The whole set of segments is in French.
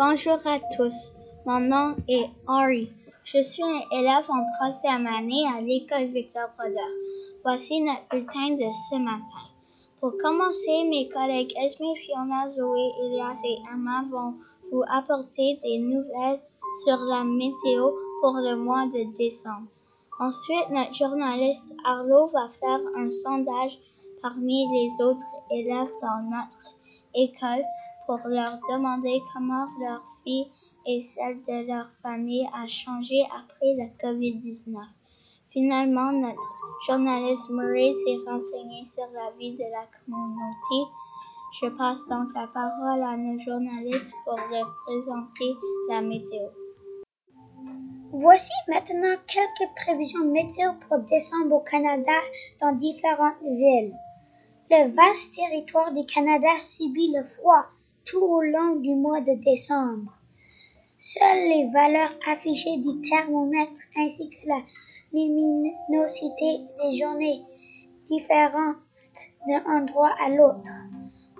Bonjour à tous, mon nom est Henri. Je suis un élève en troisième année à l'école Victor Brodeur. Voici notre bulletin de ce matin. Pour commencer, mes collègues Esme, Fiona, Zoé, Elias et Emma vont vous apporter des nouvelles sur la météo pour le mois de décembre. Ensuite, notre journaliste Arlo va faire un sondage parmi les autres élèves dans notre école pour leur demander comment leur vie et celle de leur famille a changé après la COVID-19. Finalement, notre journaliste Murray s'est renseigné sur la vie de la communauté. Je passe donc la parole à nos journalistes pour leur présenter la météo. Voici maintenant quelques prévisions météo pour décembre au Canada dans différentes villes. Le vaste territoire du Canada subit le froid tout au long du mois de décembre. Seules les valeurs affichées du thermomètre ainsi que la luminosité des journées différentes d'un endroit à l'autre.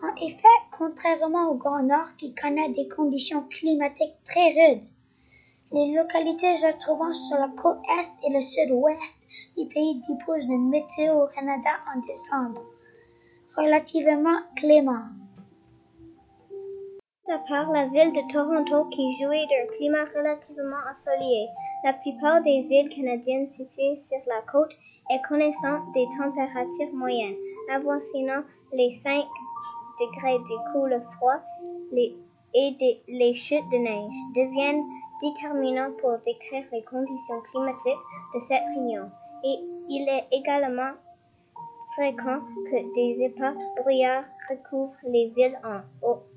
En effet, contrairement au Grand Nord qui connaît des conditions climatiques très rudes, les localités se trouvant sur la côte est et le sud-ouest du pays disposent d'une météo au Canada en décembre relativement clément. À part la ville de Toronto qui jouit d'un climat relativement ensoleillé, la plupart des villes canadiennes situées sur la côte et connaissant des températures moyennes, avoisinant les 5 degrés du coup le froid et les chutes de neige deviennent déterminants pour décrire les conditions climatiques de cette région. Et il est également fréquent que des épais brouillards recouvrent les villes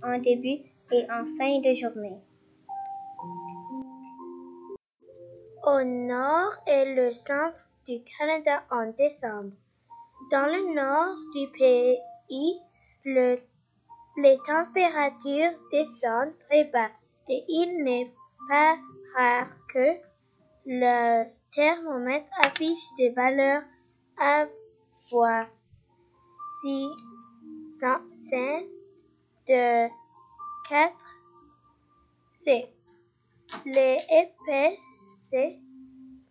en début et en fin de journée. Au nord et le centre du Canada en décembre. Dans le nord du pays, le, les températures descendent très bas et il n'est pas rare que le thermomètre affiche des valeurs cent de quatre C. Les épaisses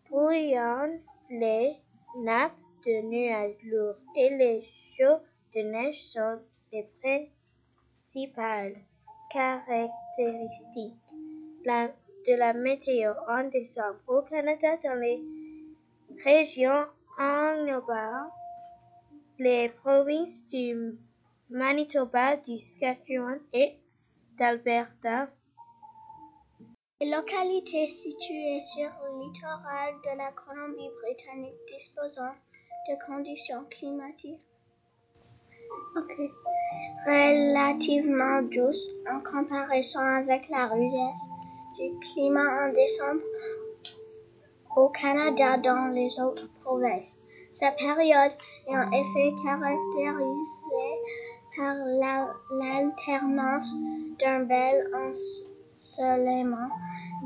brouillonnent les nappes de nuages lourds et les chauds de neige sont les principales caractéristiques de la météo en décembre au Canada dans les régions en englobant les provinces du Manitoba, du Saskatchewan et d'Alberta. Les localités situées sur le littoral de la Colombie-Britannique disposant de conditions climatiques relativement douces en comparaison avec la rudesse du climat en décembre au Canada dans les autres provinces. Cette période est en effet caractérisée par l'alternance d'un bel ensoleillement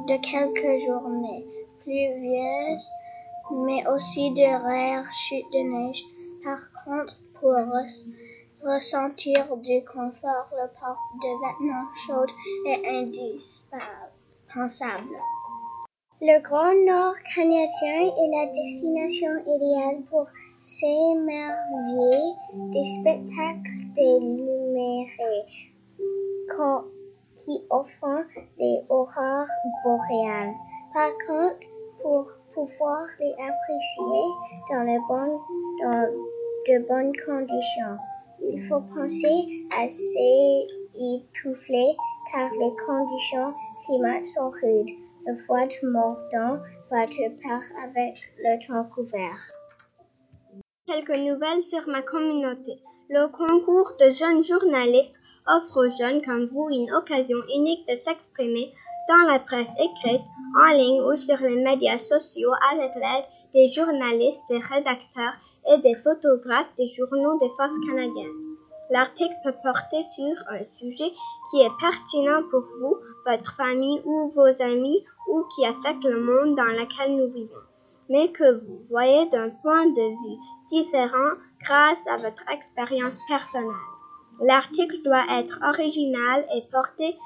de quelques journées pluvieuses, mais aussi de rares chutes de neige. Par contre, pour ressentir du confort, le port de vêtements chauds est indispensable. Le Grand Nord canadien est la destination idéale pour s'émerveiller des spectacles dénumérés qui offrent des aurores boréales. Par contre, pour pouvoir les apprécier dans, dans de bonnes conditions, il faut penser à s'étouffer car les conditions climatiques sont rudes. Le froid mordant va te part avec le temps couvert. Quelques nouvelles sur ma communauté. Le concours de jeunes journalistes offre aux jeunes comme vous une occasion unique de s'exprimer dans la presse écrite, en ligne ou sur les médias sociaux avec l'aide des journalistes, des rédacteurs et des photographes des journaux des forces canadiennes. L'article peut porter sur un sujet qui est pertinent pour vous, votre famille ou vos amis ou qui affecte le monde dans lequel nous vivons, mais que vous voyez d'un point de vue différent grâce à votre expérience personnelle. L'article doit être original et porter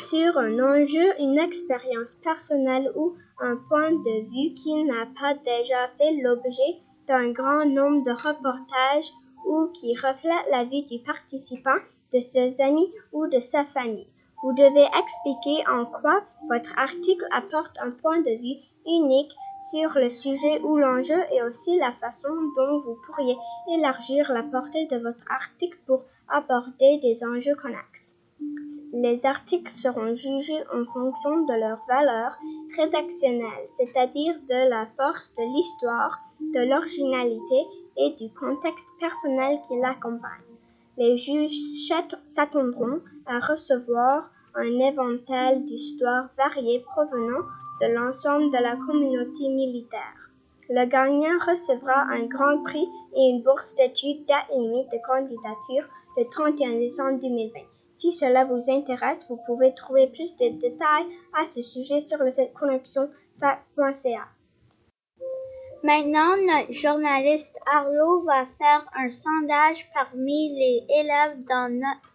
sur un enjeu, une expérience personnelle ou un point de vue qui n'a pas déjà fait l'objet d'un grand nombre de reportages ou qui reflète la vie du participant, de ses amis ou de sa famille. Vous devez expliquer en quoi votre article apporte un point de vue unique sur le sujet ou l'enjeu et aussi la façon dont vous pourriez élargir la portée de votre article pour aborder des enjeux connexes. Les articles seront jugés en fonction de leur valeur rédactionnelle, c'est-à-dire de la force de l'histoire, de l'originalité et du contexte personnel qui l'accompagne. Les juges s'attendront à recevoir un éventail d'histoires variées provenant de l'ensemble de la communauté militaire. Le gagnant recevra un grand prix et une bourse d'études date limite de candidature le 31 décembre 2020. Si cela vous intéresse, vous pouvez trouver plus de détails à ce sujet sur le site connexionfac.ca. Maintenant, notre journaliste Arlo va faire un sondage parmi les élèves dans notre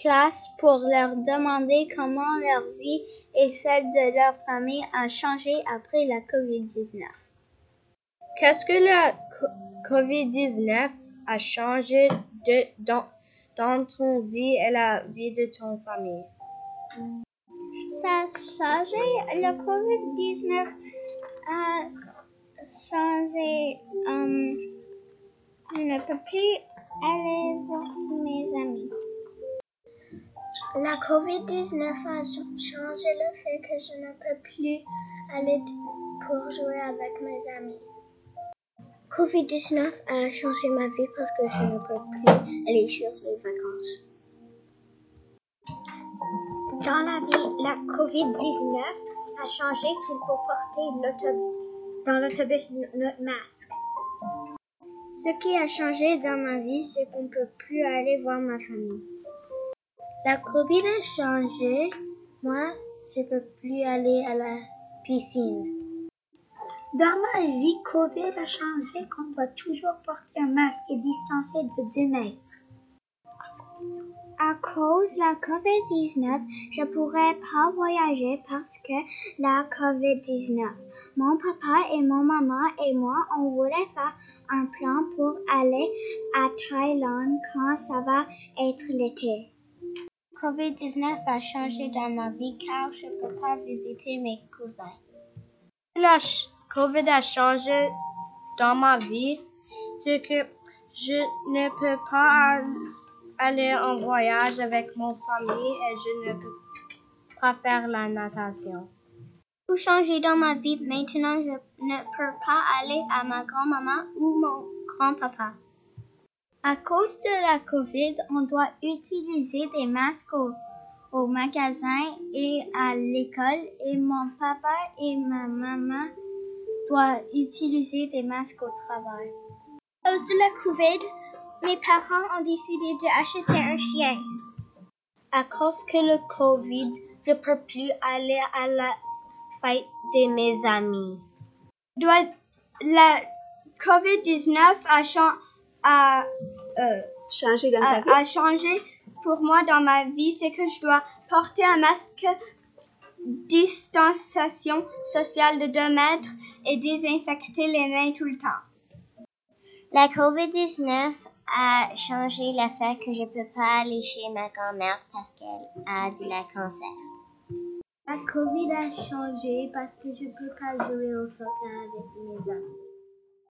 classe pour leur demander comment leur vie et celle de leur famille a changé après la COVID-19. Qu'est-ce que la COVID-19 a changé de, dans, dans ton vie et la vie de ton famille? Ça a changé. Le COVID-19 a changé. Um, je ne peux plus aller voir mes amis. La COVID-19 a changé le fait que je ne peux plus aller pour jouer avec mes amis. COVID-19 a changé ma vie parce que je ne peux plus aller sur les vacances. Dans la vie, la COVID-19 a changé qu'il faut porter dans l'autobus notre masque. Ce qui a changé dans ma vie, c'est qu'on ne peut plus aller voir ma famille. La COVID a changé. Moi, je peux plus aller à la piscine. Dans ma vie, COVID a changé qu'on doit toujours porter un masque et distancer de 2 mètres. À cause de la COVID-19, je pourrais pas voyager parce que la COVID-19. Mon papa et mon maman et moi, on voulait faire un plan pour aller à Thaïlande quand ça va être l'été. COVID-19 a changé dans ma vie car je ne peux pas visiter mes cousins. La COVID a changé dans ma vie, c'est que je ne peux pas aller en voyage avec mon famille et je ne peux pas faire la natation. Tout changé dans ma vie. Maintenant, je ne peux pas aller à ma grand-maman ou mon grand-papa. À cause de la COVID, on doit utiliser des masques au, magasin et à l'école et mon papa et ma maman doivent utiliser des masques au travail. À cause de la COVID, mes parents ont décidé d'acheter un chien. À cause que le COVID, je ne peux plus aller à la fête de mes amis. La COVID-19 a changé a, euh, changé dans a, ta vie? a changé pour moi dans ma vie, c'est que je dois porter un masque, distanciation sociale de 2 mètres et désinfecter les mains tout le temps. La COVID-19 a changé le fait que je peux pas aller chez ma grand-mère parce qu'elle a du la cancer. La COVID a changé parce que je peux pas jouer au soccer avec mes amis.